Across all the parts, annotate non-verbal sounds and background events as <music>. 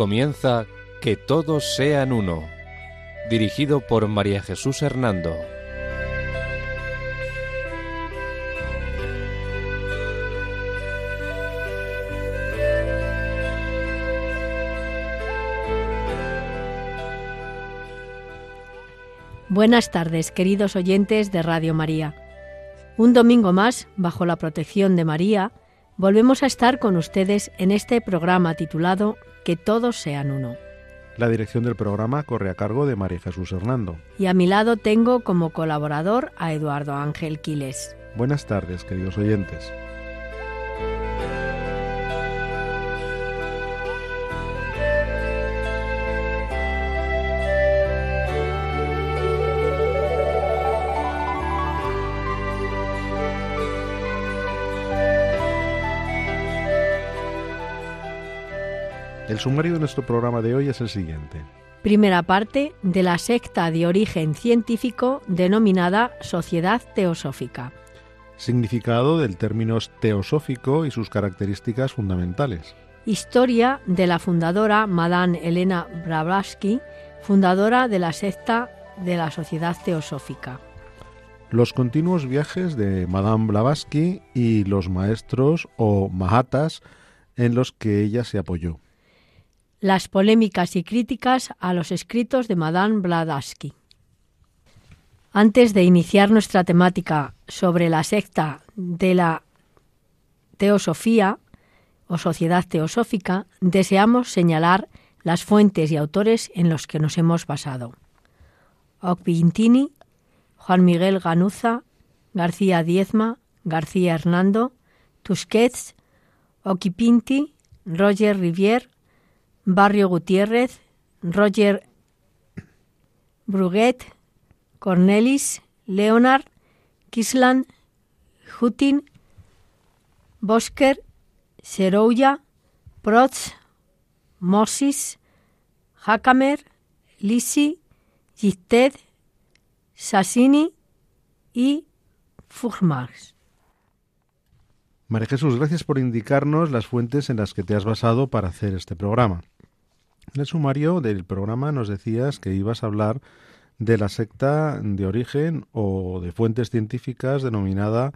Comienza Que todos sean uno, dirigido por María Jesús Hernando. Buenas tardes, queridos oyentes de Radio María. Un domingo más, bajo la protección de María, volvemos a estar con ustedes en este programa titulado Que todos sean uno. La dirección del programa corre a cargo de María Jesús Hernando. Y a mi lado tengo como colaborador a Eduardo Ángel Quiles. Buenas tardes, queridos oyentes. El sumario de nuestro programa de hoy es el siguiente. Primera parte de la secta de origen científico denominada Sociedad Teosófica. Significado del término teosófico y sus características fundamentales. Historia de la fundadora Madame Elena Blavatsky, fundadora de la secta de la Sociedad Teosófica. Los continuos viajes de Madame Blavatsky y los maestros o mahatas en los que ella se apoyó las polémicas y críticas a los escritos de Madame Blavatsky. Antes de iniciar nuestra temática sobre la secta de la teosofía o sociedad teosófica, deseamos señalar las fuentes y autores en los que nos hemos basado. Ocpintini, Juan Miguel Ganuza, García Diezma, García Hernando, Tusquets, Oquipinti, Roger Rivière, Barrio Gutiérrez, Roger Bruguet, Cornelis, Leonard, Kisland, Hutin, Bosker, Serouya, Protz, Moses, Hakamer, Lisi, Gitted, Sassini y Fugmarx. María Jesús, gracias por indicarnos las fuentes en las que te has basado para hacer este programa. En el sumario del programa nos decías que ibas a hablar de la secta de origen o de fuentes científicas denominada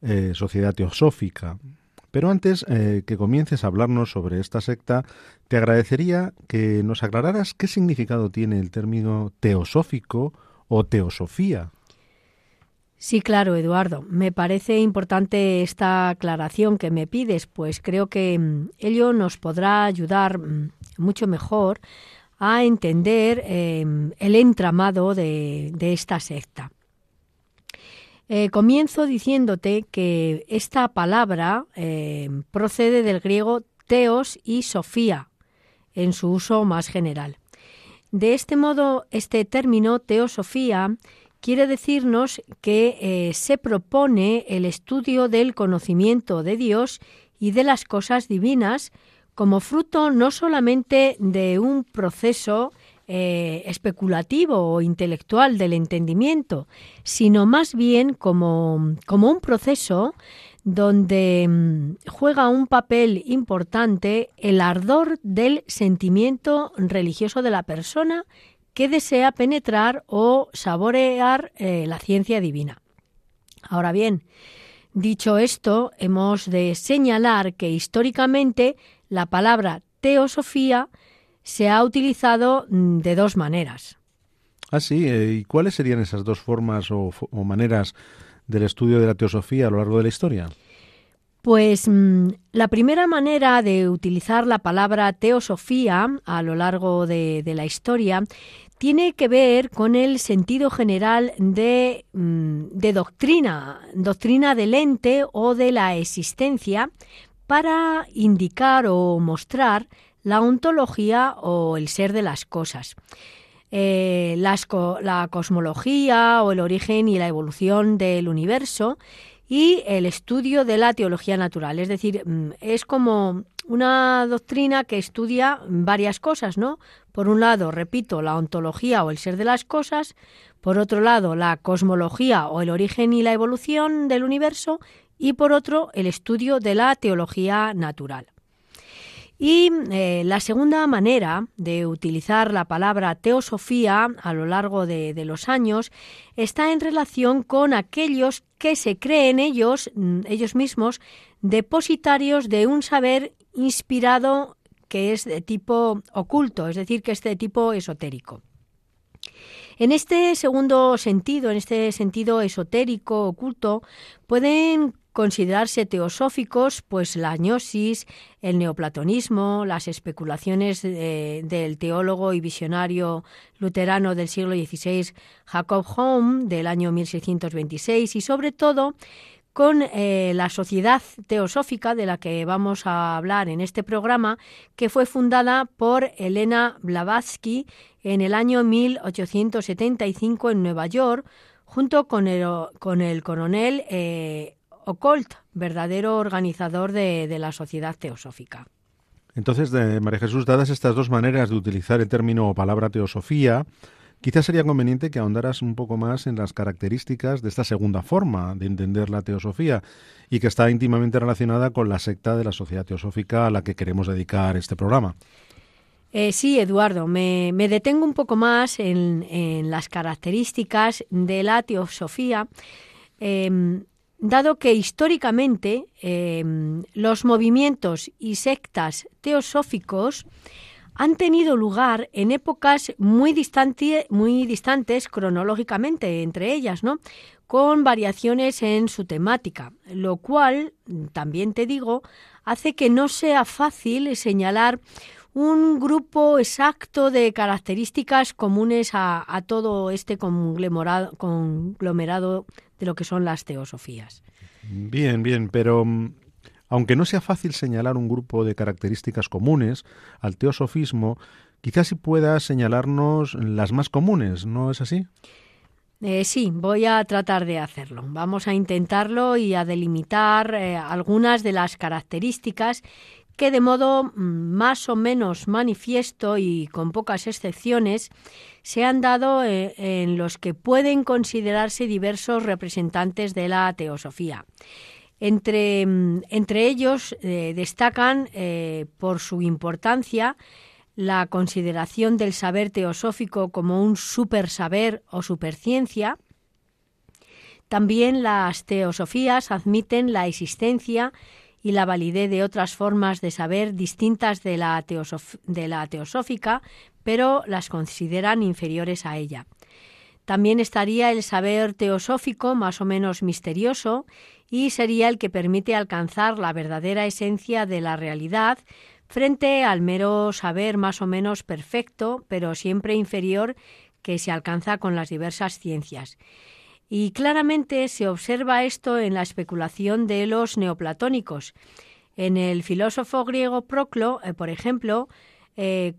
eh, Sociedad Teosófica. Pero antes eh, que comiences a hablarnos sobre esta secta, te agradecería que nos aclararas qué significado tiene el término teosófico o teosofía. Sí, claro, Eduardo. Me parece importante esta aclaración que me pides, pues creo que mm, ello nos podrá ayudar mm, mucho mejor a entender em, el entramado de, esta secta. Eh, comienzo diciéndote que esta palabra em, procede del griego teos y sofía, en su uso más general. De este modo, este término teosofía quiere decirnos que eh, se propone el estudio del conocimiento de Dios y de las cosas divinas como fruto no solamente de un proceso eh, especulativo o intelectual del entendimiento, sino más bien como, como un proceso donde mm, juega un papel importante el ardor del sentimiento religioso de la persona que desea penetrar o saborear eh, la ciencia divina. Ahora bien, dicho esto, hemos de señalar que históricamente la palabra teosofía se ha utilizado mm, de dos maneras. Ah, sí. Eh, ¿Y cuáles serían esas dos formas o, o, maneras del estudio de la teosofía a lo largo de la historia? Pues mm, la primera manera de utilizar la palabra teosofía a lo largo de, la historia tiene que ver con el sentido general de, mm, de, doctrina, doctrina del ente o de la existencia, para indicar o mostrar la ontología o el ser de las cosas. Eh, la cosmología o el origen y la evolución del universo y el estudio de la teología natural. Es decir, mm, es como una doctrina que estudia varias cosas, ¿no? Por un lado, repito, la ontología o el ser de las cosas, por otro lado, la cosmología o el origen y la evolución del universo, y por otro, el estudio de la teología natural. Y eh, la segunda manera de utilizar la palabra teosofía a lo largo de, los años está en relación con aquellos que se creen ellos, mm, ellos mismos, depositarios de un saber inspirado que es de tipo oculto, es decir, que es de tipo esotérico. En este segundo sentido, en este sentido esotérico, oculto, pueden considerarse teosóficos, pues la gnosis, el neoplatonismo, las especulaciones del teólogo y visionario luterano del siglo XVI Jacob Home del año 1626 y sobre todo con eh, la Sociedad Teosófica de la que vamos a hablar en este programa, que fue fundada por Elena Blavatsky en el año 1875 en Nueva York, junto con el, con el coronel eh, Occult, verdadero organizador de, la Sociedad Teosófica. Entonces, de María Jesús, dadas estas dos maneras de utilizar el término o palabra teosofía, quizás sería conveniente que ahondaras un poco más en las características de esta segunda forma de entender la teosofía y que está íntimamente relacionada con la secta de la Sociedad Teosófica a la que queremos dedicar este programa. Eh, sí, Eduardo, me, detengo un poco más en, las características de la teosofía. Em, dado que históricamente em, los movimientos y sectas teosóficos han tenido lugar en épocas muy, muy distantes cronológicamente entre ellas, ¿no? con variaciones en su temática, lo cual, también te digo, hace que no sea fácil señalar un grupo exacto de características comunes a, todo este conglomerado de lo que son las teosofías. Bien, bien, pero mm, aunque no sea fácil señalar un grupo de características comunes al teosofismo, quizás sí pueda señalarnos las más comunes, ¿no es así? Eh, sí, voy a tratar de hacerlo. Vamos a intentarlo y a delimitar eh, algunas de las características que de modo más o menos manifiesto y con pocas excepciones se han dado eh, en los que pueden considerarse diversos representantes de la teosofía. Entre, mm, entre ellos eh, destacan eh, por su importancia la consideración del saber teosófico como un supersaber o superciencia. También las teosofías admiten la existencia y la validez de otras formas de saber distintas de la, de la teosófica, pero las consideran inferiores a ella. También estaría el saber teosófico más o menos misterioso y sería el que permite alcanzar la verdadera esencia de la realidad frente al mero saber más o menos perfecto, pero siempre inferior que se alcanza con las diversas ciencias. Y claramente se observa esto en la especulación de los neoplatónicos. En el filósofo griego Proclo, eh, por ejemplo, eh,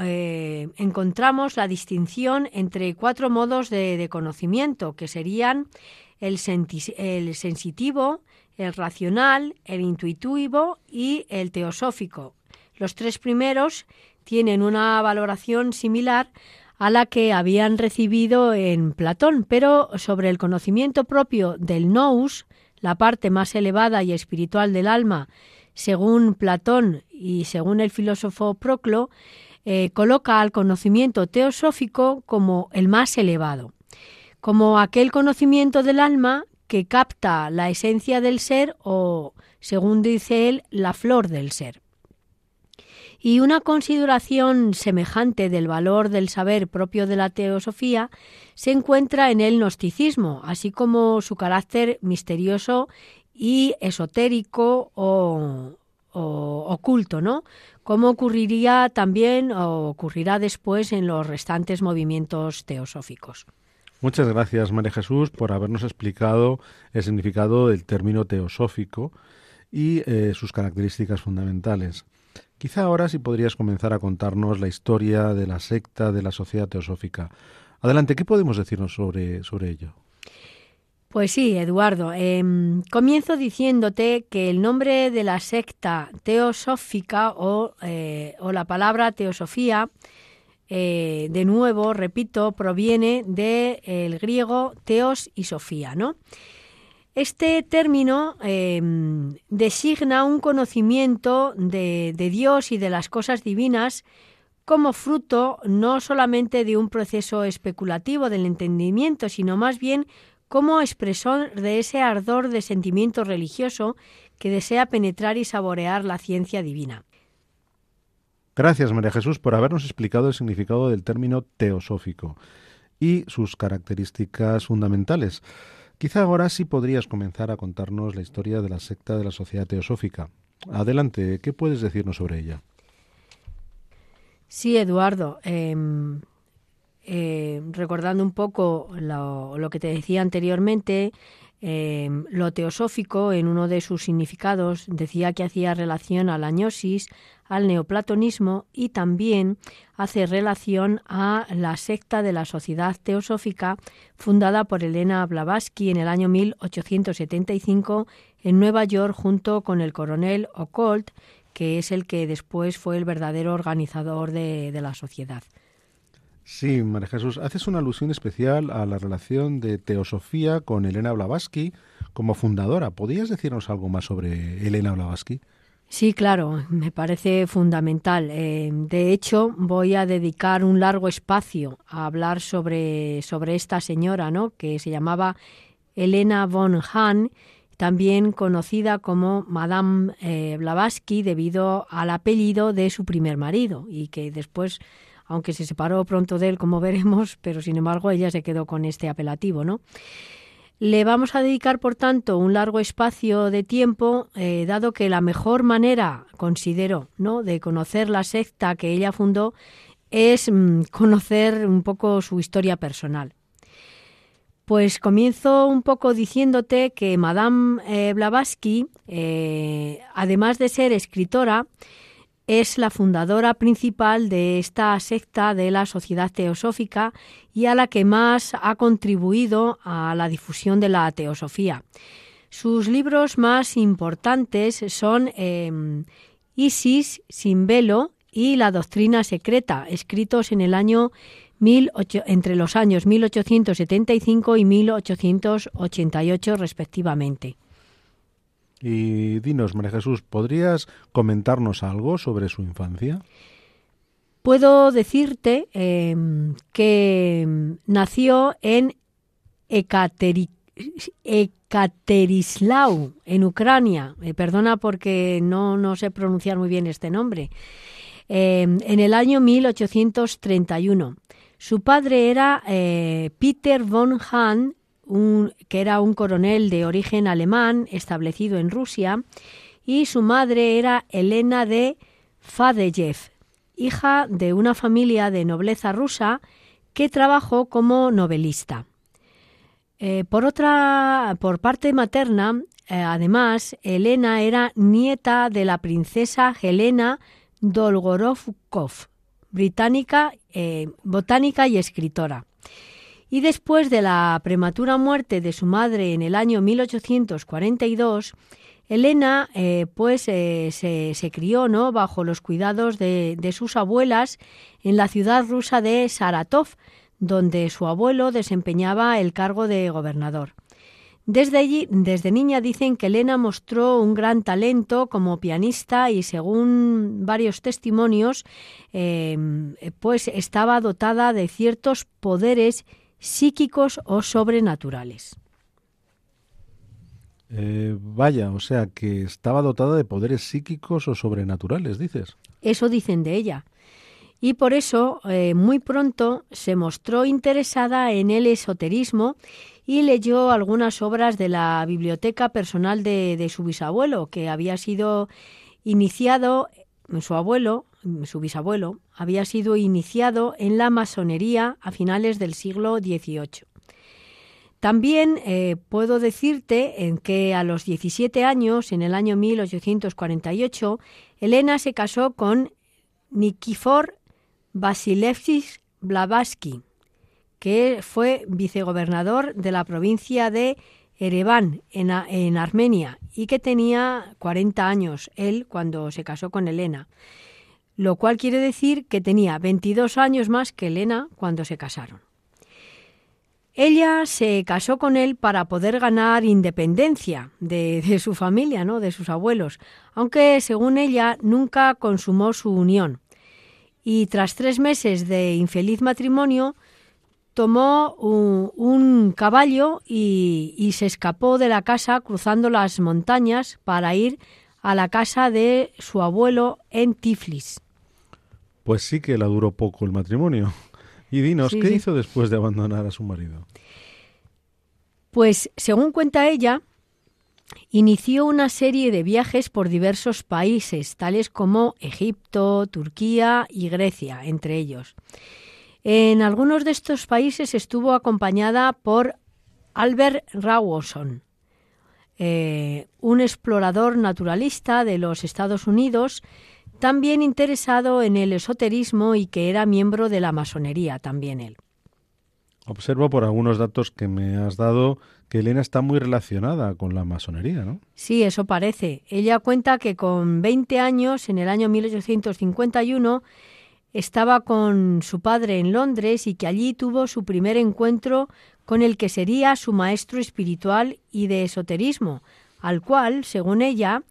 eh, encontramos la distinción entre cuatro modos de, conocimiento, que serían el, el, sensitivo, el racional, el intuitivo y el teosófico. Los tres primeros tienen una valoración similar a la que habían recibido en Platón, pero sobre el conocimiento propio del nous, la parte más elevada y espiritual del alma, según Platón y según el filósofo Proclo, eh, coloca al conocimiento teosófico como el más elevado, como aquel conocimiento del alma que capta la esencia del ser o, según dice él, la flor del ser. Y una consideración semejante del valor del saber propio de la teosofía se encuentra en el gnosticismo, así como su carácter misterioso y esotérico o, oculto, ¿no? Como ocurriría también o ocurrirá después en los restantes movimientos teosóficos. Muchas gracias, María Jesús, por habernos explicado el significado del término teosófico y eh, sus características fundamentales. Quizá ahora sí podrías comenzar a contarnos la historia de la secta de la Sociedad Teosófica. Adelante, ¿qué podemos decirnos sobre, sobre ello? Pues sí, Eduardo. Em, comienzo diciéndote que el nombre de la secta teosófica o, eh, la palabra teosofía, eh, de nuevo, repito, proviene del griego teos y sofía, ¿no? Este término em, designa un conocimiento de, de Dios y de las cosas divinas como fruto no solamente de un proceso especulativo del entendimiento, sino más bien como expresor de ese ardor de sentimiento religioso que desea penetrar y saborear la ciencia divina. Gracias, María Jesús, por habernos explicado el significado del término teosófico y sus características fundamentales. Quizá ahora sí podrías comenzar a contarnos la historia de la secta de la Sociedad Teosófica. Adelante, ¿qué puedes decirnos sobre ella? Sí, Eduardo. Em, eh, recordando un poco lo, que te decía anteriormente, em, lo teosófico, en uno de sus significados, decía que hacía relación a la gnosis, al neoplatonismo y también hace relación a la secta de la Sociedad Teosófica fundada por Elena Blavatsky en el año 1875 en Nueva York junto con el coronel Occult, que es el que después fue el verdadero organizador de, la sociedad. Sí, María Jesús, haces una alusión especial a la relación de Teosofía con Elena Blavatsky como fundadora. ¿Podrías decirnos algo más sobre Elena Blavatsky? Sí, claro, me parece fundamental. Eh, de hecho, voy a dedicar un largo espacio a hablar sobre, sobre esta señora, ¿no? que se llamaba Elena von Hahn también conocida como Madame eh, Blavatsky debido al apellido de su primer marido y que después, aunque se separó pronto de él, como <laughs> veremos, pero sin embargo ella se quedó con este apelativo, ¿no? Le vamos a dedicar, por tanto, un largo espacio de tiempo, eh, dado que la mejor manera, considero, ¿no? de conocer la secta que ella fundó es mm, conocer un poco su historia personal. Pues comienzo un poco diciéndote que Madame eh, Blavatsky, eh, además de ser escritora, es la fundadora principal de esta secta de la Sociedad Teosófica y a la que más ha contribuido a la difusión de la teosofía. Sus libros más importantes son em, Isis sin velo y La doctrina secreta, escritos en el año entre los años 1875 y 1888 respectivamente. Y dinos, María Jesús, ¿podrías comentarnos algo sobre su infancia? Puedo decirte em, que nació en Ekaterislau, en Ucrania. Eh, perdona porque no, no sé pronunciar muy bien este nombre. Em, en el año 1831. Su padre era eh, Peter von Hahn, que era un coronel de origen alemán establecido en Rusia, y su madre era Elena de Fadeyev, hija de una familia de nobleza rusa que trabajó como novelista. Eh, por otra, por parte materna, eh, además, Elena era nieta de la princesa Helena Dolgorovkov, británica, eh, botánica y escritora. Y después de la prematura muerte de su madre en el año 1842, Elena eh, pues eh, se, crió ¿no? bajo los cuidados de, de, sus abuelas en la ciudad rusa de Saratov, donde su abuelo desempeñaba el cargo de gobernador. Desde allí, desde niña dicen que Elena mostró un gran talento como pianista y según varios testimonios, em, pues estaba dotada de ciertos poderes psíquicos o sobrenaturales. Eh, vaya, o sea que estaba dotada de poderes psíquicos o sobrenaturales, dices. Eso dicen de ella. Y por eso eh, muy pronto se mostró interesada en el esoterismo y leyó algunas obras de la biblioteca personal de, su bisabuelo, que había sido iniciado, su abuelo, su bisabuelo, había sido iniciado en la masonería a finales del siglo XVIII. También eh, puedo decirte en que a los 17 años, en el año 1848, Elena se casó con Nikifor Vasilevich Blavatsky, que fue vicegobernador de la provincia de Ereván, en, en, Armenia, y que tenía 40 años él cuando se casó con Elena, lo cual quiere decir que tenía 22 años más que Elena cuando se casaron. Ella se casó con él para poder ganar independencia de, de, su familia, ¿no? de sus abuelos, aunque según ella nunca consumó su unión. Y tras tres meses de infeliz matrimonio, tomó un, un caballo y, y, se escapó de la casa cruzando las montañas para ir a la casa de su abuelo en Tiflis. Pues sí que la duró poco el matrimonio. <laughs> Y dinos, sí, ¿qué sí. hizo después de abandonar a su marido? Pues, según cuenta ella, inició una serie de viajes por diversos países, tales como Egipto, Turquía y Grecia, entre ellos. En algunos de estos países estuvo acompañada por Albert Rawson, eh, un explorador naturalista de los Estados Unidos, también interesado en el esoterismo y que era miembro de la masonería también él. Observo por algunos datos que me has dado que Elena está muy relacionada con la masonería, ¿no? Sí, eso parece. Ella cuenta que con 20 años, en el año 1851, estaba con su padre en Londres y que allí tuvo su primer encuentro con el que sería su maestro espiritual y de esoterismo, al cual, según ella,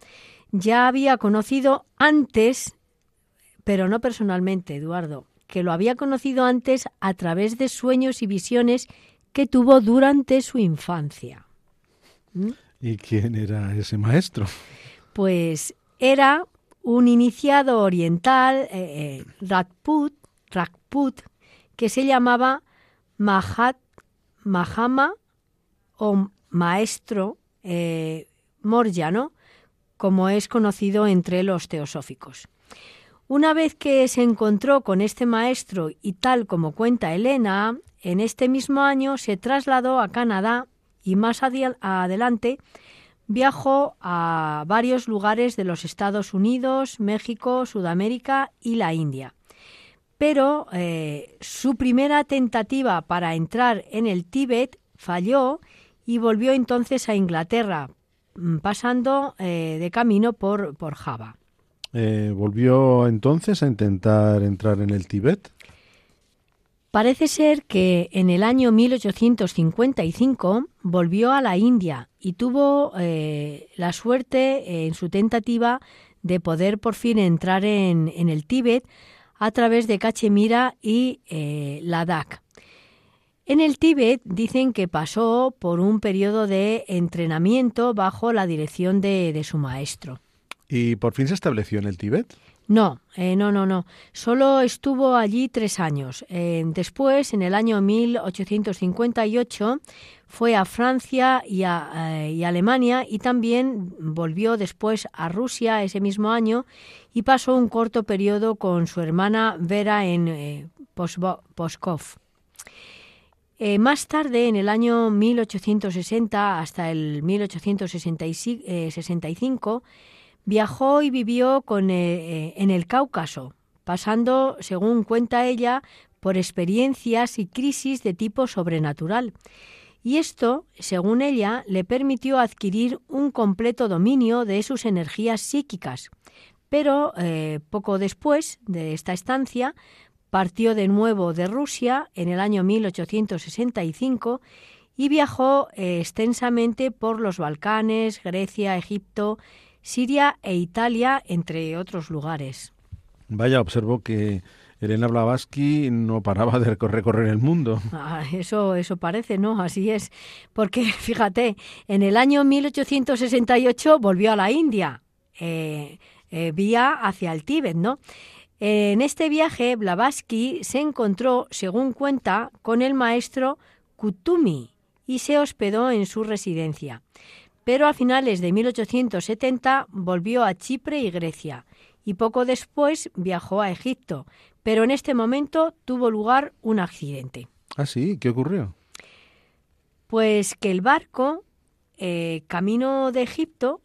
ya había conocido antes, pero no personalmente, Eduardo, que lo había conocido antes a través de sueños y visiones que tuvo durante su infancia. ¿Mm? ¿Y quién era ese maestro? Pues era un iniciado oriental, eh, Rajput, que se llamaba Mahat, Mahama o maestro eh, como es conocido entre los teosóficos. Una vez que se encontró con este maestro y tal como cuenta Elena, en este mismo año se trasladó a Canadá y más adelante viajó a varios lugares de los Estados Unidos, México, Sudamérica y la India. Pero eh, su primera tentativa para entrar en el Tíbet falló y volvió entonces a Inglaterra, mm, pasando eh, de camino por, por Java. Eh, ¿Volvió entonces a intentar entrar en el Tíbet? Parece ser que en el año 1855 volvió a la India y tuvo eh, la suerte en su tentativa de poder por fin entrar en, el Tíbet a través de Cachemira y eh, Ladakh. En el Tíbet dicen que pasó por un periodo de entrenamiento bajo la dirección de su maestro. ¿Y por fin se estableció en el Tíbet? No, eh, no, no, no. Solo estuvo allí tres años. Eh, después, en el año 1858, fue a Francia y a eh, y Alemania y también volvió después a Rusia ese mismo año y pasó un corto periodo con su hermana Vera en Poskov. Más tarde, en el año 1860 hasta el 1865, Viajó y vivió con, eh, en el Cáucaso, pasando, según cuenta ella, por experiencias y crisis de tipo sobrenatural. Y esto, según ella, le permitió adquirir un completo dominio de sus energías psíquicas. Pero eh, poco después de esta estancia, partió de nuevo de Rusia en el año 1865 y viajó eh, extensamente por los Balcanes, Grecia, Egipto Siria e Italia, entre otros lugares. Vaya, observo que Elena Blavatsky no paraba de recorrer el mundo. Ah, eso, eso parece, ¿no? Así es. Porque, <laughs> fíjate, en el año 1868 volvió a la India, eh, eh, vía hacia el Tíbet, ¿no? En este viaje, Blavatsky se encontró, según cuenta, con el maestro Kutumi y se hospedó en su residencia pero a finales de 1870 volvió a Chipre y Grecia y poco después viajó a Egipto, pero en este momento tuvo lugar un accidente. ¿Ah, sí? ¿Qué ocurrió? Pues que el barco, eh, camino de Egipto,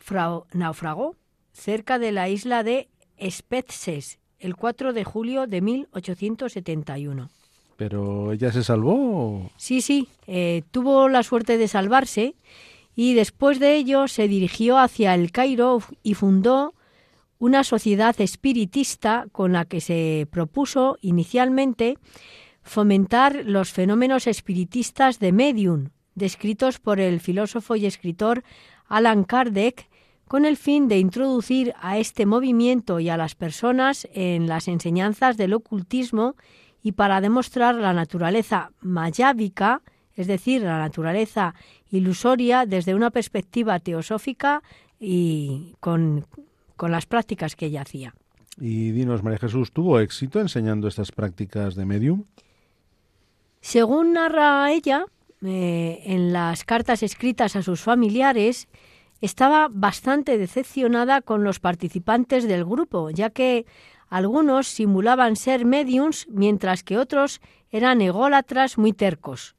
naufragó cerca de la isla de Spetses el 4 de julio de 1871. ¿Pero ella se salvó? Sí, sí, eh, tuvo la suerte de salvarse y después de ello se dirigió hacia el Cairo y fundó una sociedad espiritista con la que se propuso inicialmente fomentar los fenómenos espiritistas de medium, descritos por el filósofo y escritor Alan Kardec, con el fin de introducir a este movimiento y a las personas en las enseñanzas del ocultismo y para demostrar la naturaleza mayábica, es decir, la naturaleza ilusoria desde una perspectiva teosófica y con, con las prácticas que ella hacía. Y dinos, María Jesús, ¿tuvo éxito enseñando estas prácticas de medium? Según narra ella, eh, en las cartas escritas a sus familiares, estaba bastante decepcionada con los participantes del grupo, ya que algunos simulaban ser mediums, mientras que otros eran ególatras muy tercos.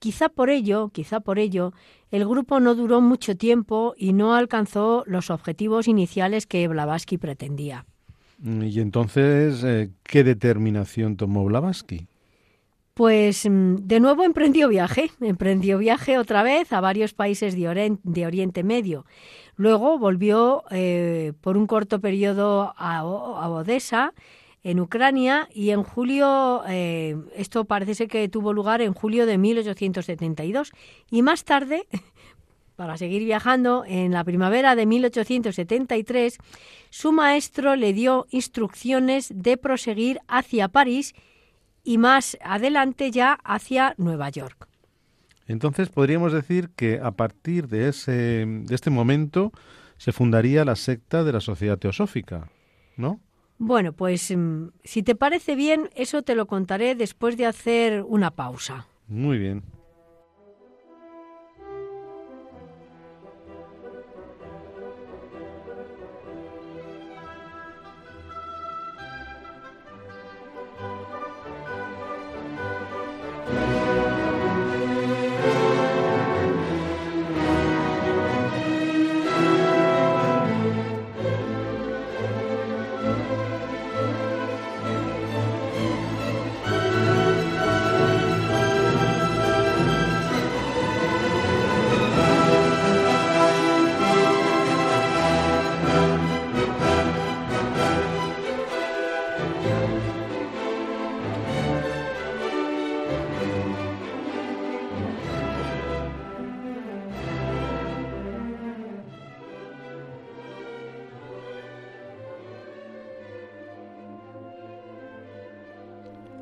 Quizá por ello, quizá por ello, el grupo no duró mucho tiempo y no alcanzó los objetivos iniciales que Blavatsky pretendía. Y entonces, eh, ¿qué determinación tomó Blavatsky? Pues mm, de nuevo emprendió viaje, <laughs> emprendió viaje otra vez a varios países de, Oriente, Medio. Luego volvió eh, por un corto periodo a, Odessa, en Ucrania, y en julio, eh, esto parece ser que tuvo lugar en julio de 1872, y más tarde, <laughs> para seguir viajando, en la primavera de 1873, su maestro le dio instrucciones de proseguir hacia París y más adelante ya hacia Nueva York. Entonces podríamos decir que a partir de, ese, de este momento se fundaría la secta de la Sociedad Teosófica, ¿no? Bueno, pues mm, si te parece bien, eso te lo contaré después de hacer una pausa. Muy bien.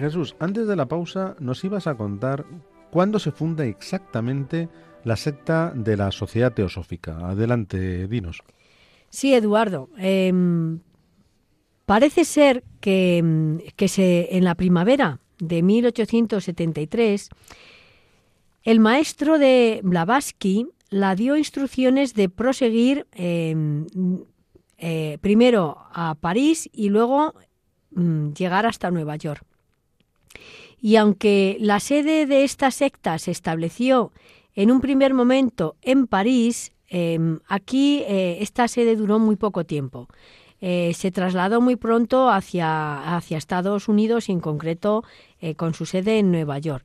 Jesús, antes de la pausa nos ibas a contar cuándo se funda exactamente la secta de la Sociedad Teosófica. Adelante, dinos. Sí, Eduardo. Em, parece ser que, que se, en la primavera de 1873 el maestro de Blavatsky la dio instrucciones de proseguir em, eh, primero a París y luego mm, llegar hasta Nueva York. Y aunque la sede de esta secta se estableció en un primer momento en París, em, aquí eh, esta sede duró muy poco tiempo. Eh, se trasladó muy pronto hacia, hacia, Estados Unidos y en concreto eh, con su sede en Nueva York.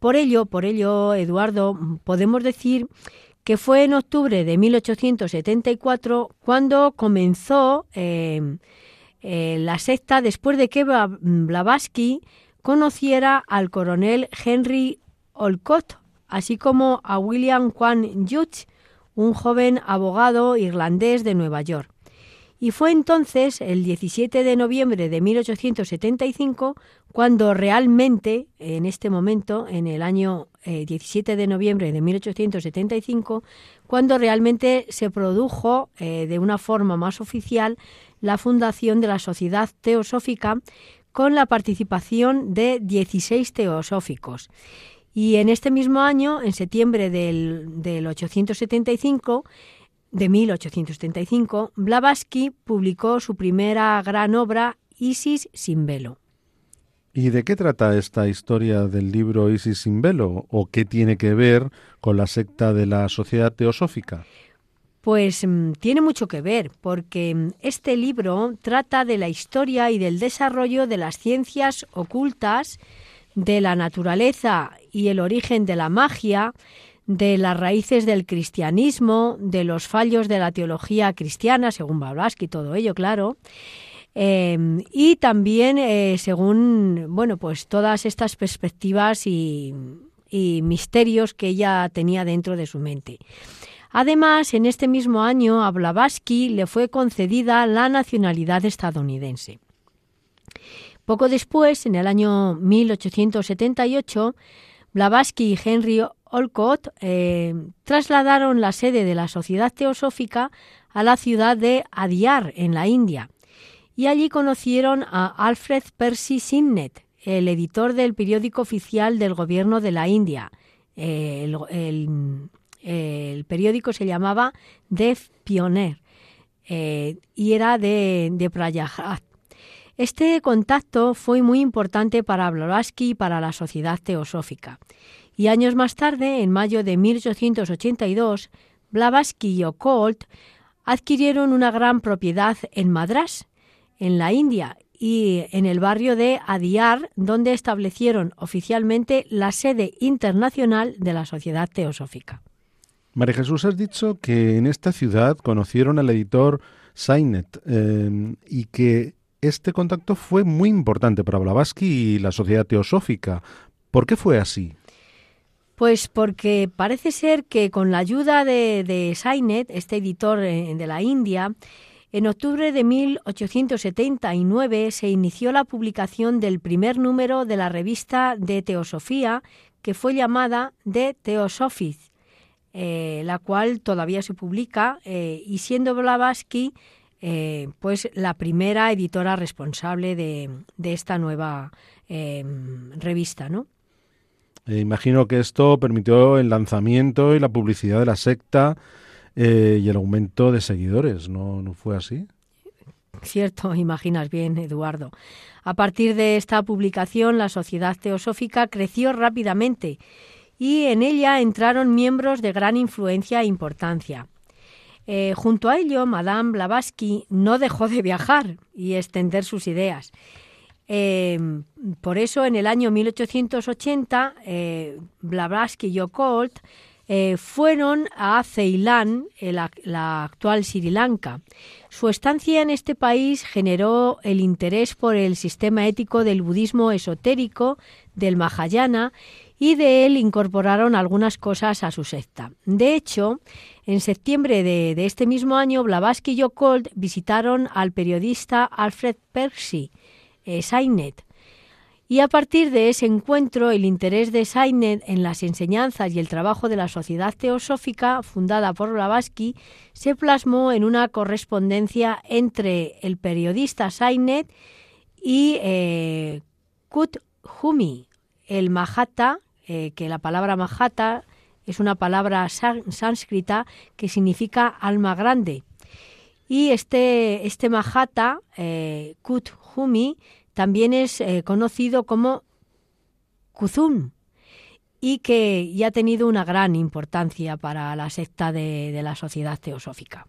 Por ello, por ello, Eduardo, podemos decir que fue en octubre de 1874 cuando comenzó em, la secta después de que Blavatsky conociera al coronel Henry Olcott, así como a William Quan Judge, un joven abogado irlandés de Nueva York. Y fue entonces, el 17 de noviembre de 1875, cuando realmente, en este momento, en el año 17 eh, de noviembre de 1875, cuando realmente se produjo eh, de una forma más oficial la fundación de la Sociedad Teosófica con la participación de 16 teosóficos. Y en este mismo año, en septiembre del, del 875, de 1875, Blavatsky publicó su primera gran obra, Isis sin velo. ¿Y de qué trata esta historia del libro Isis sin velo? ¿O qué tiene que ver con la secta de la Sociedad Teosófica? Pues mm, tiene mucho que ver, porque mm, este libro trata de la historia y del desarrollo de las ciencias ocultas, de la naturaleza y el origen de la magia, de las raíces del cristianismo, de los fallos de la teología cristiana, según Blavatsky, todo ello, claro, em, y también eh, según, bueno, pues todas estas perspectivas y, misterios que ella tenía dentro de su mente. Además, en este mismo año a Blavatsky le fue concedida la nacionalidad estadounidense. Poco después, en el año 1878, Blavatsky y Henry Olcott eh, trasladaron la sede de la Sociedad Teosófica a la ciudad de Adyar, en la India, y allí conocieron a Alfred Percy Sinnet, el editor del periódico oficial del gobierno de la India. Eh, periódico se llamaba Dev Pioneer eh, y era de, de Prayagraj. Este contacto fue muy importante para Blavatsky y para la sociedad teosófica y años más tarde, en mayo de 1882, Blavatsky y Occult adquirieron una gran propiedad en Madras, en la India, y en el barrio de Adyar, donde establecieron oficialmente la sede internacional de la Sociedad Teosófica. María Jesús, has dicho que en esta ciudad conocieron al editor Sainet eh, y que este contacto fue muy importante para Blavatsky y la Sociedad Teosófica. ¿Por qué fue así? Pues porque parece ser que con la ayuda de, de Sainet, este editor eh, de la India, en octubre de 1879 se inició la publicación del primer número de la revista de Teosofía, que fue llamada The Theosophies, eh, la cual todavía se publica, eh, y siendo Blavatsky pues la primera editora responsable de, de esta nueva revista, ¿no? Eh, imagino que esto permitió el lanzamiento y la publicidad de la secta eh, y el aumento de seguidores, ¿no, ¿no fue así? Cierto, <laughs> imaginas bien, Eduardo. A partir de esta publicación, la Sociedad Teosófica creció rápidamente y en ella entraron miembros de gran influencia e importancia. Eh, junto a ello, Madame Blavatsky no dejó de viajar y extender sus ideas. Em, por eso, en el año 1880, eh, Blavatsky y Occult eh, fueron a Ceilán, la, actual Sri Lanka. Su estancia en este país generó el interés por el sistema ético del budismo esotérico, del Mahayana, y de él incorporaron algunas cosas a su secta. De hecho, en septiembre de, este mismo año, Blavatsky y Occult visitaron al periodista Alfred Percy, eh. Y a partir de ese encuentro, el interés de Sainet en las enseñanzas y el trabajo de la Sociedad Teosófica, fundada por Blavatsky, se plasmó en una correspondencia entre el periodista Sainet y eh, Kut Humi, el Mahata, eh, que la palabra Mahata es una palabra sánscrita que significa alma grande. Y este, este Mahata, eh, también es eh, conocido como Kuzun y que ya ha tenido una gran importancia para la secta de, la sociedad teosófica.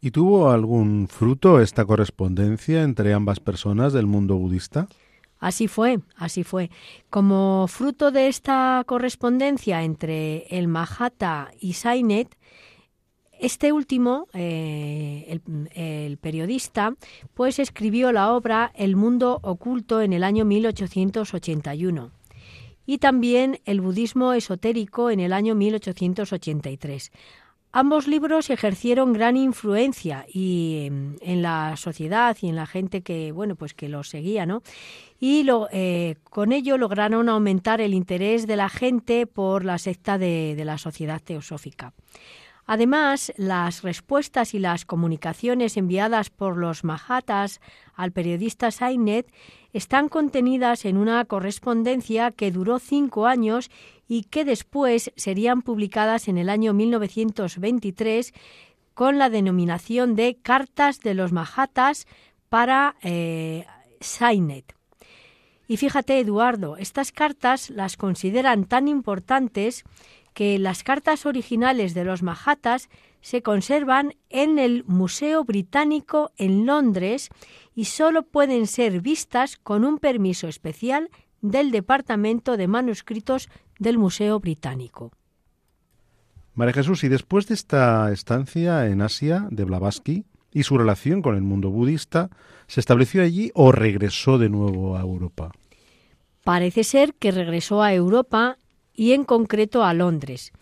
¿Y tuvo algún fruto esta correspondencia entre ambas personas del mundo budista? Así fue, así fue. Como fruto de esta correspondencia entre el Mahata y Sainet, este último, eh, el, periodista, pues escribió la obra El mundo oculto en el año 1881 y también El budismo esotérico en el año 1883. Ambos libros ejercieron gran influencia y em, en la sociedad y en la gente que bueno pues que los seguía, ¿no? Y eh, con ello lograron aumentar el interés de la gente por la secta de, de la sociedad teosófica. Además, las respuestas y las comunicaciones enviadas por los Mahatas al periodista Sainet están contenidas en una correspondencia que duró cinco años y que después serían publicadas en el año 1923 con la denominación de Cartas de los Mahatas para eh, Sainet. Y fíjate, Eduardo, estas cartas las consideran tan importantes que las cartas originales de los Mahatas se conservan en el Museo Británico en Londres y solo pueden ser vistas con un permiso especial del Departamento de Manuscritos del Museo Británico. María Jesús, y después de esta estancia en Asia de Blavatsky y su relación con el mundo budista, ¿se estableció allí o regresó de nuevo a Europa? Parece ser que regresó a Europa y en concreto a Londres.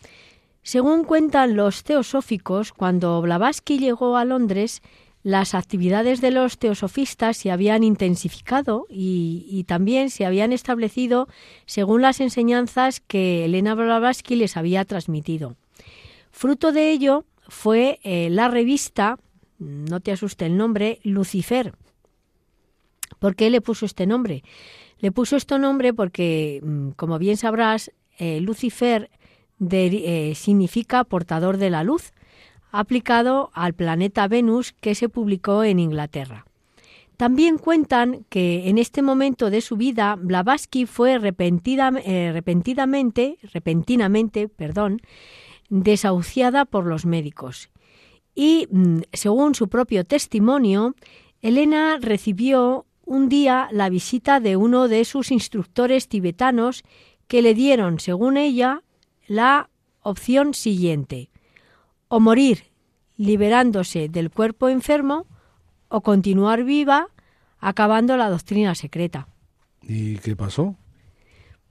Según cuentan los teosóficos, cuando Blavatsky llegó a Londres, las actividades de los teosofistas se habían intensificado y, también se habían establecido según las enseñanzas que Elena Blavatsky les había transmitido. Fruto de ello fue eh, la revista, no te asuste el nombre, Lucifer. ¿Por qué le puso este nombre? Le puso este nombre porque, mm, como bien sabrás, eh, Lucifer eh, significa portador de la luz, aplicado al planeta Venus que se publicó en Inglaterra. También cuentan que en este momento de su vida Blavatsky fue eh, repentinamente, repentinamente perdón, desahuciada por los médicos. Y, mm, según su propio testimonio, Elena recibió un día la visita de uno de sus instructores tibetanos que le dieron, según ella, la opción siguiente, o morir liberándose del cuerpo enfermo, o continuar viva acabando la doctrina secreta. ¿Y qué pasó?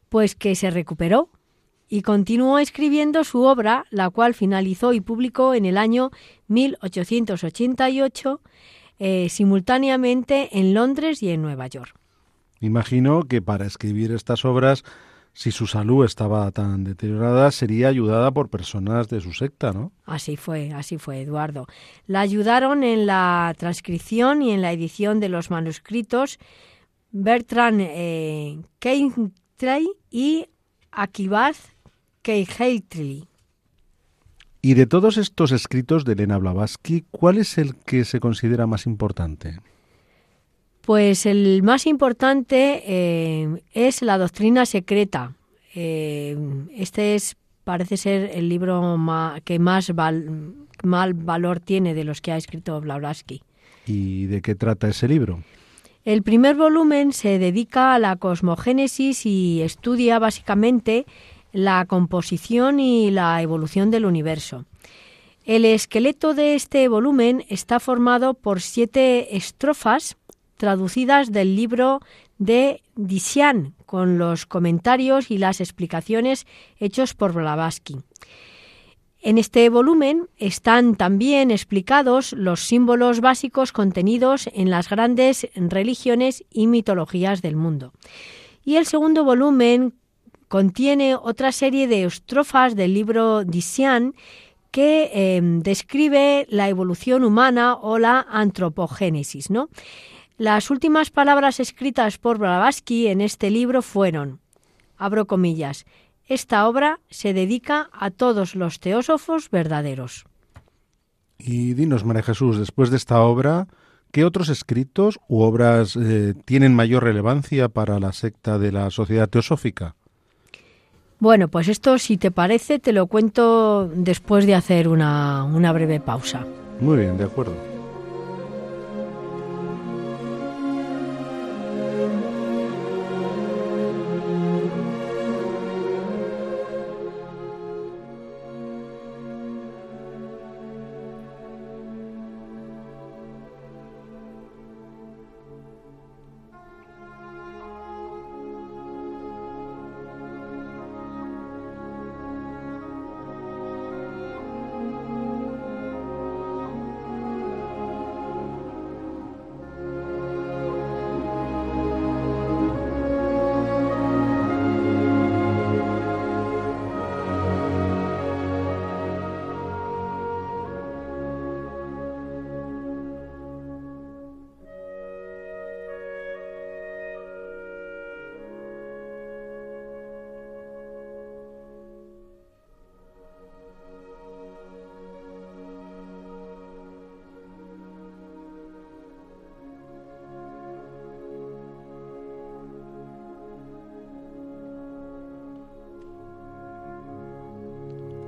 Pues que se recuperó y continuó escribiendo su obra, la cual finalizó y publicó en el año 1888, eh, simultáneamente en Londres y en Nueva York. Imagino que para escribir estas obras si su salud estaba tan deteriorada, sería ayudada por personas de su secta, ¿no? Así fue, así fue, Eduardo. La ayudaron en la transcripción y en la edición de los manuscritos Bertrand eh, y Akibaz Keiheitli. Y de todos estos escritos de Elena Blavatsky, ¿cuál es el que se considera más importante? Pues el más importante eh, es la doctrina secreta. Eh, este es, parece ser el libro que más mal valor tiene de los que ha escrito Blavatsky. ¿Y de qué trata ese libro? El primer volumen se dedica a la cosmogénesis y estudia básicamente la composición y la evolución del universo. El esqueleto de este volumen está formado por siete estrofas traducidas del libro de Disian, con los comentarios y las explicaciones hechos por Blavatsky. En este volumen están también explicados los símbolos básicos contenidos en las grandes religiones y mitologías del mundo. Y el segundo volumen contiene otra serie de estrofas del libro Disian que eh, describe la evolución humana o la antropogénesis, ¿no? Las últimas palabras escritas por Blavatsky en este libro fueron, abro comillas, esta obra se dedica a todos los teósofos verdaderos. Y dinos, María Jesús, después de esta obra, ¿qué otros escritos u obras eh, tienen mayor relevancia para la secta de la sociedad teosófica? Bueno, pues esto, si te parece, te lo cuento después de hacer una, una breve pausa. Muy bien, de acuerdo.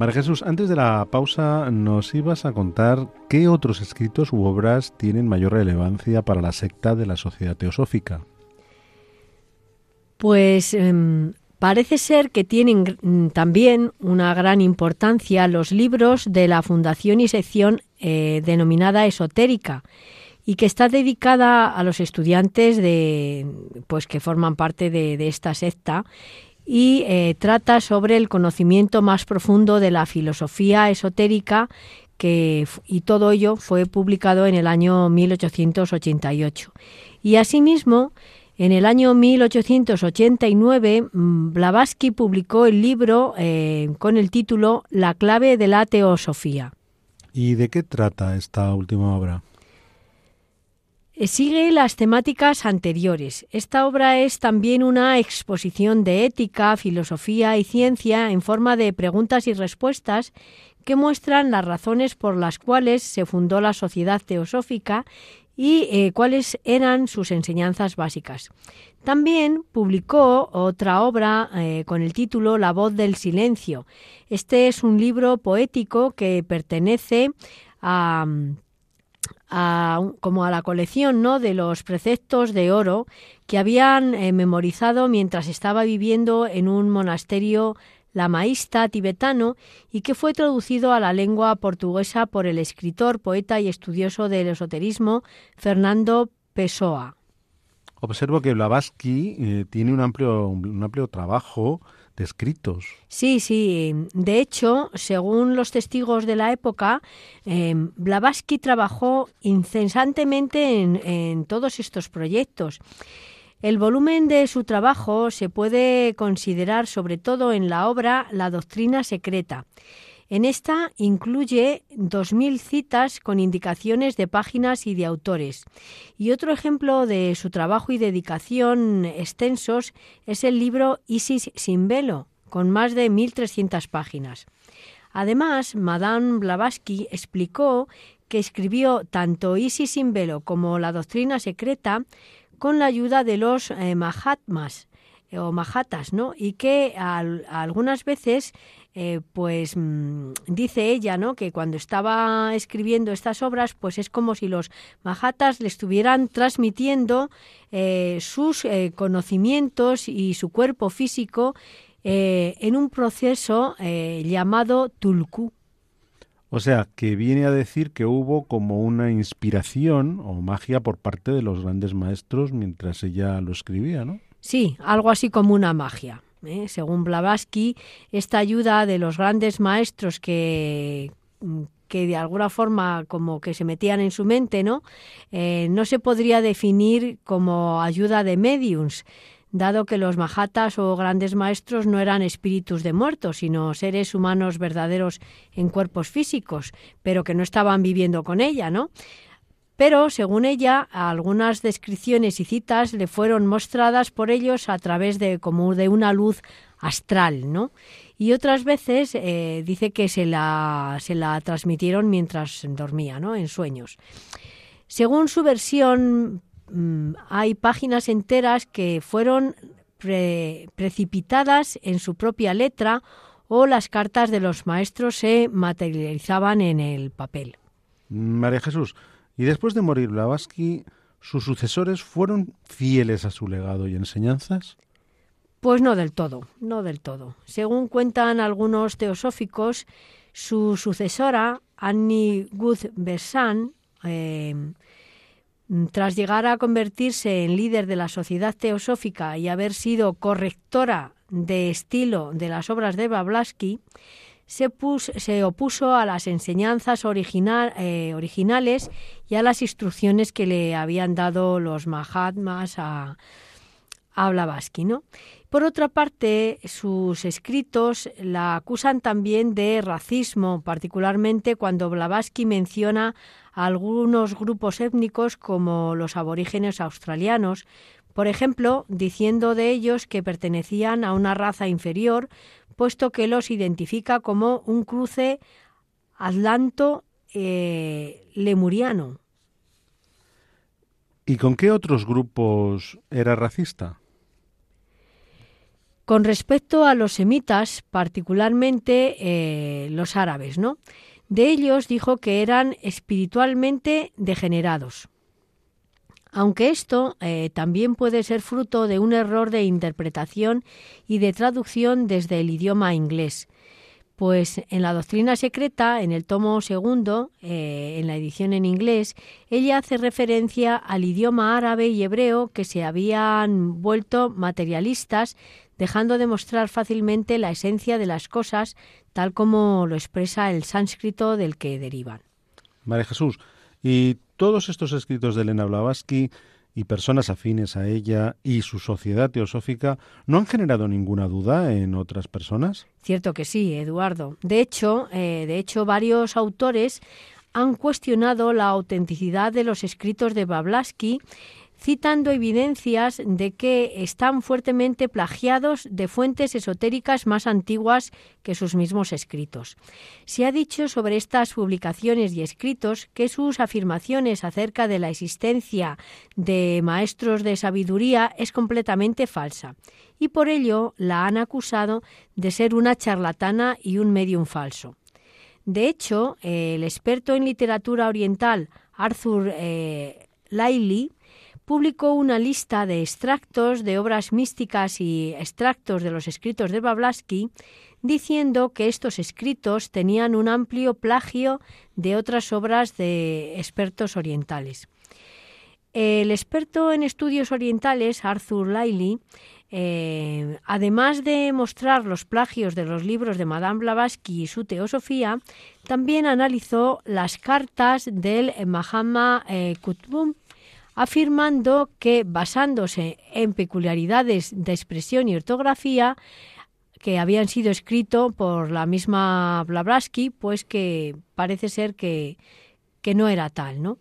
María Jesús, antes de la pausa nos ibas a contar qué otros escritos u obras tienen mayor relevancia para la secta de la Sociedad Teosófica. Pues em, parece ser que tienen mm, también una gran importancia los libros de la fundación y sección eh, denominada esotérica y que está dedicada a los estudiantes de pues que forman parte de esta secta y eh, trata sobre el conocimiento más profundo de la filosofía esotérica que, y todo ello fue publicado en el año 1888. Y asimismo, en el año 1889, mm, Blavatsky publicó el libro eh, con el título La clave de la teosofía. ¿Y de qué trata esta última obra? Eh, sigue las temáticas anteriores. Esta obra es también una exposición de ética, filosofía y ciencia en forma de preguntas y respuestas que muestran las razones por las cuales se fundó la sociedad teosófica y eh, cuáles eran sus enseñanzas básicas. También publicó otra obra eh, con el título La voz del silencio. Este es un libro poético que pertenece a como a la colección ¿no? de los preceptos de oro que habían eh, memorizado mientras estaba viviendo en un monasterio lamaísta tibetano y que fue traducido a la lengua portuguesa por el escritor, poeta y estudioso del esoterismo Fernando Pessoa. Observo que Blavatsky eh, tiene un amplio, un amplio trabajo escritos. Sí, sí. De hecho, según los testigos de la época, eh, Blavatsky trabajó incesantemente en, todos estos proyectos. El volumen de su trabajo se puede considerar sobre todo en la obra La Doctrina Secreta. En esta incluye 2.000 citas con indicaciones de páginas y de autores. Y otro ejemplo de su trabajo y dedicación extensos es el libro Isis sin velo, con más de 1.300 páginas. Además, Madame Blavatsky explicó que escribió tanto Isis sin velo como La doctrina secreta con la ayuda de los eh, Mahatmas eh, o Mahatas, ¿no? Y que algunas veces eh, pues mm, dice ella, ¿no? Que cuando estaba escribiendo estas obras, pues es como si los Mahatas le estuvieran transmitiendo sus conocimientos y su cuerpo físico en un proceso llamado tulku. O sea, que viene a decir que hubo como una inspiración o magia por parte de los grandes maestros mientras ella lo escribía, ¿no? Sí, algo así como una magia. ¿Eh? Según Blavatsky, esta ayuda de los grandes maestros que que de alguna forma como que se metían en su mente, ¿no? Eh, no se podría definir como ayuda de mediums, dado que los mahatas o grandes maestros no eran espíritus de muertos, sino seres humanos verdaderos en cuerpos físicos, pero que no estaban viviendo con ella, ¿no? Pero, según ella, algunas descripciones y citas le fueron mostradas por ellos a través de como de una luz astral, ¿no? Y otras veces eh, dice que se la, se la transmitieron mientras dormía, ¿no? En sueños. Según su versión Mm, hay páginas enteras que fueron precipitadas en su propia letra o las cartas de los maestros se materializaban en el papel. María Jesús, y después de morir Blavatsky, ¿sus sucesores fueron fieles a su legado y enseñanzas? Pues no del todo, no del todo. Según cuentan algunos teosóficos, su sucesora, Annie Good Bersan, eh, tras llegar a convertirse en líder de la sociedad teosófica y haber sido correctora de estilo de las obras de Blavatsky, se, se, opuso a las enseñanzas eh, originales y a las instrucciones que le habían dado los Mahatmas a, a Blavatsky. ¿no? Por otra parte, sus escritos la acusan también de racismo, particularmente cuando Blavatsky menciona algunos grupos étnicos como los aborígenes australianos, por ejemplo, diciendo de ellos que pertenecían a una raza inferior, puesto que los identifica como un cruce atlanto-lemuriano. ¿Y con qué otros grupos era racista? Con respecto a los semitas, particularmente eh, los árabes, ¿no? De ellos dijo que eran espiritualmente degenerados. Aunque esto eh, también puede ser fruto de un error de interpretación y de traducción desde el idioma inglés, pues en la doctrina secreta, en el tomo segundo, eh, en la edición en inglés, ella hace referencia al idioma árabe y hebreo que se habían vuelto materialistas dejando de mostrar fácilmente la esencia de las cosas tal como lo expresa el sánscrito del que derivan. María Jesús, y todos estos escritos de Elena Blavatsky y personas afines a ella y su sociedad teosófica no han generado ninguna duda en otras personas? Cierto que sí, Eduardo. De hecho, eh, de hecho varios autores han cuestionado la autenticidad de los escritos de Blavatsky citando evidencias de que están fuertemente plagiados de fuentes esotéricas más antiguas que sus mismos escritos. Se ha dicho sobre estas publicaciones y escritos que sus afirmaciones acerca de la existencia de maestros de sabiduría es completamente falsa y por ello la han acusado de ser una charlatana y un medium falso. De hecho, el experto en literatura oriental Arthur eh, publicó una lista de extractos de obras místicas y extractos de los escritos de Blavatsky, diciendo que estos escritos tenían un amplio plagio de otras obras de expertos orientales. El experto en estudios orientales, Arthur Liley, eh, además de mostrar los plagios de los libros de Madame Blavatsky y su teosofía, también analizó las cartas del Mahatma eh, Kutbum, afirmando que, basándose en peculiaridades de expresión y ortografía que habían sido escritos por la misma Blavatsky, pues que parece ser que, que no era tal, ¿no?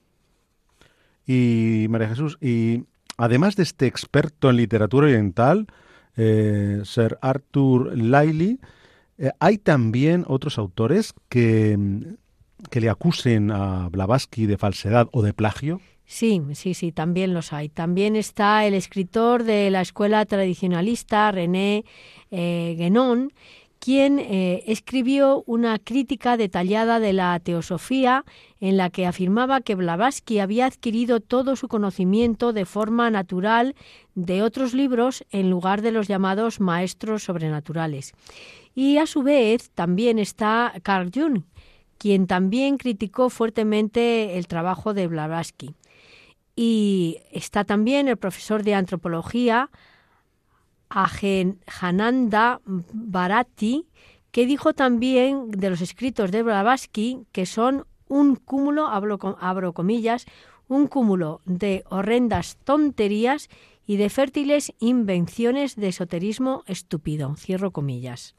Y María Jesús, y además de este experto en literatura oriental, eh, Sir Arthur Liley, eh, hay también otros autores que que le acusen a Blavatsky de falsedad o de plagio? Sí, sí, sí, también los hay. También está el escritor de la escuela tradicionalista, René eh, Guénon, quien eh, escribió una crítica detallada de la teosofía en la que afirmaba que Blavatsky había adquirido todo su conocimiento de forma natural de otros libros en lugar de los llamados maestros sobrenaturales. Y a su vez también está Carl Jung, quien también criticó fuertemente el trabajo de Blavatsky. Y está también el profesor de antropología Hananda Bharati, que dijo también de los escritos de Blavatsky que son un cúmulo, abro, comillas, un cúmulo de horrendas tonterías y de fértiles invenciones de esoterismo estúpido, cierro comillas.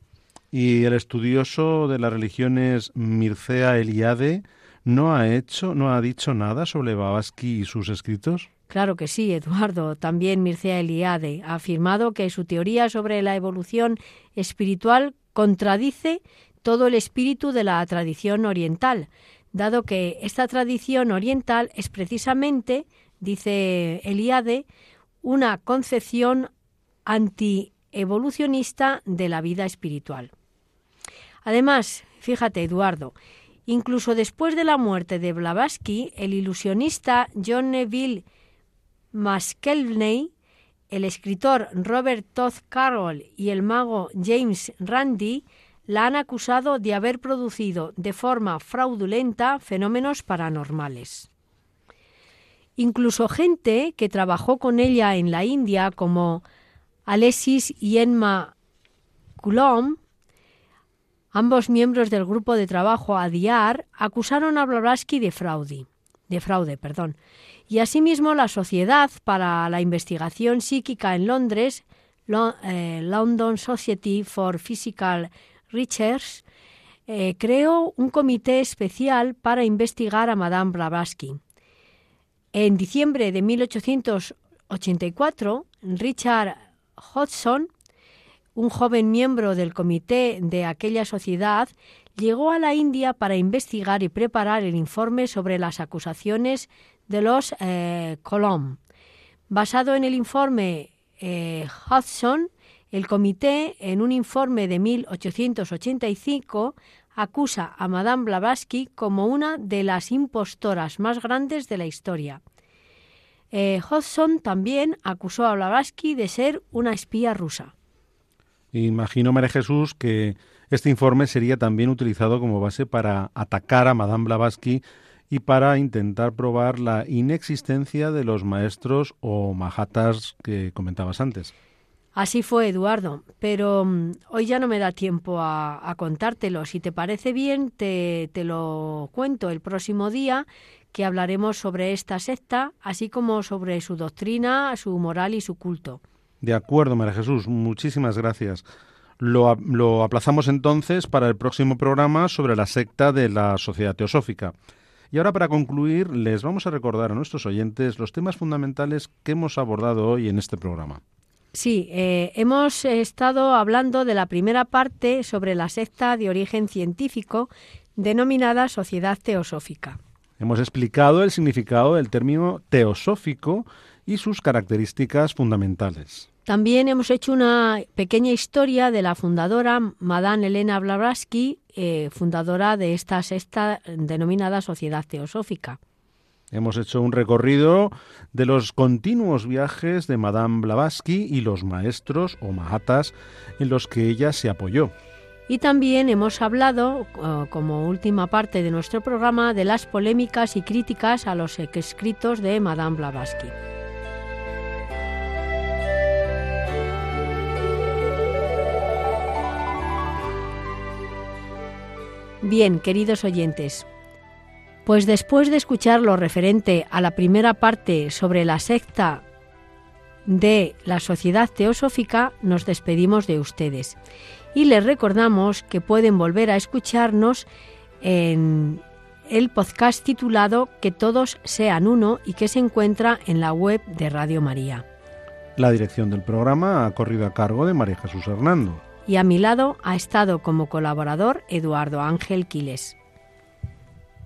Y el estudioso de las religiones Mircea Eliade no ha hecho, no ha dicho nada sobre Blavatsky y sus escritos. Claro que sí, Eduardo. También Mircea Eliade ha afirmado que su teoría sobre la evolución espiritual contradice todo el espíritu de la tradición oriental, dado que esta tradición oriental es precisamente, dice Eliade, una concepción antievolucionista de la vida espiritual. Además, fíjate, Eduardo, incluso después de la muerte de Blavatsky, el ilusionista John Neville Maskelyne, el escritor Robert Todd Carroll y el mago James Randi la han acusado de haber producido de forma fraudulenta fenómenos paranormales. Incluso gente que trabajó con ella en la India, como Alexis y Enma Coulomb, ambos miembros del grupo de trabajo ADIAR, acusaron a Blavatsky de fraude, de fraude, perdón, y asimismo la Sociedad para la Investigación Psíquica en Londres, eh, London Society for Physical Research, eh, creó un comité especial para investigar a Madame Blavatsky. En diciembre de 1884, Richard Hodgson, un joven miembro del comité de aquella sociedad, llegó a la India para investigar y preparar el informe sobre las acusaciones de los eh. Basado en el informe eh, Hudson, el comité, en un informe de 1885, acusa a Madame Blavatsky como una de las impostoras más grandes de la historia. Eh, Hodgson también acusó a Blavatsky de ser una espía rusa. Imagino, María Jesús, que este informe sería también utilizado como base para atacar a Madame Blavatsky y para intentar probar la inexistencia de los maestros o mahatas que comentabas antes. Así fue, Eduardo, pero mm, hoy ya no me da tiempo a, contártelo. Si te parece bien, te, te lo cuento el próximo día que hablaremos sobre esta secta, así como sobre su doctrina, su moral y su culto. De acuerdo, María Jesús, muchísimas gracias. Lo, lo aplazamos entonces para el próximo programa sobre la secta de la Sociedad Teosófica. Y ahora para concluir, les vamos a recordar a nuestros oyentes los temas fundamentales que hemos abordado hoy en este programa. Sí, eh, hemos estado hablando de la primera parte sobre la secta de origen científico denominada Sociedad Teosófica. Hemos explicado el significado del término teosófico y sus características fundamentales. También hemos hecho una pequeña historia de la fundadora Madame Elena Blavatsky, eh, fundadora de esta sexta denominada Sociedad Teosófica. Hemos hecho un recorrido de los continuos viajes de Madame Blavatsky y los maestros o mahatas en los que ella se apoyó. Y también hemos hablado, eh, como última parte de nuestro programa, de las polémicas y críticas a los escritos de Madame Blavatsky. Bien, queridos oyentes, pues después de escuchar lo referente a la primera parte sobre la secta de la Sociedad Teosófica, nos despedimos de ustedes. Y les recordamos que pueden volver a escucharnos en el podcast titulado Que todos sean uno y que se encuentra en la web de Radio María. La dirección del programa ha corrido a cargo de María Jesús Hernando y a mi lado ha estado como colaborador Eduardo Ángel Quiles.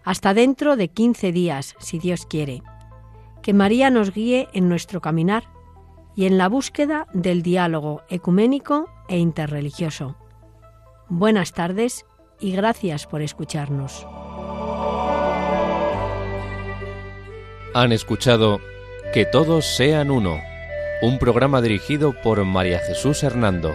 Hasta dentro de 15 días, si Dios quiere. Que María nos guíe en nuestro caminar y en la búsqueda del diálogo ecuménico e interreligioso. Buenas tardes y gracias por escucharnos. Han escuchado Que todos sean uno, un programa dirigido por María Jesús Hernando.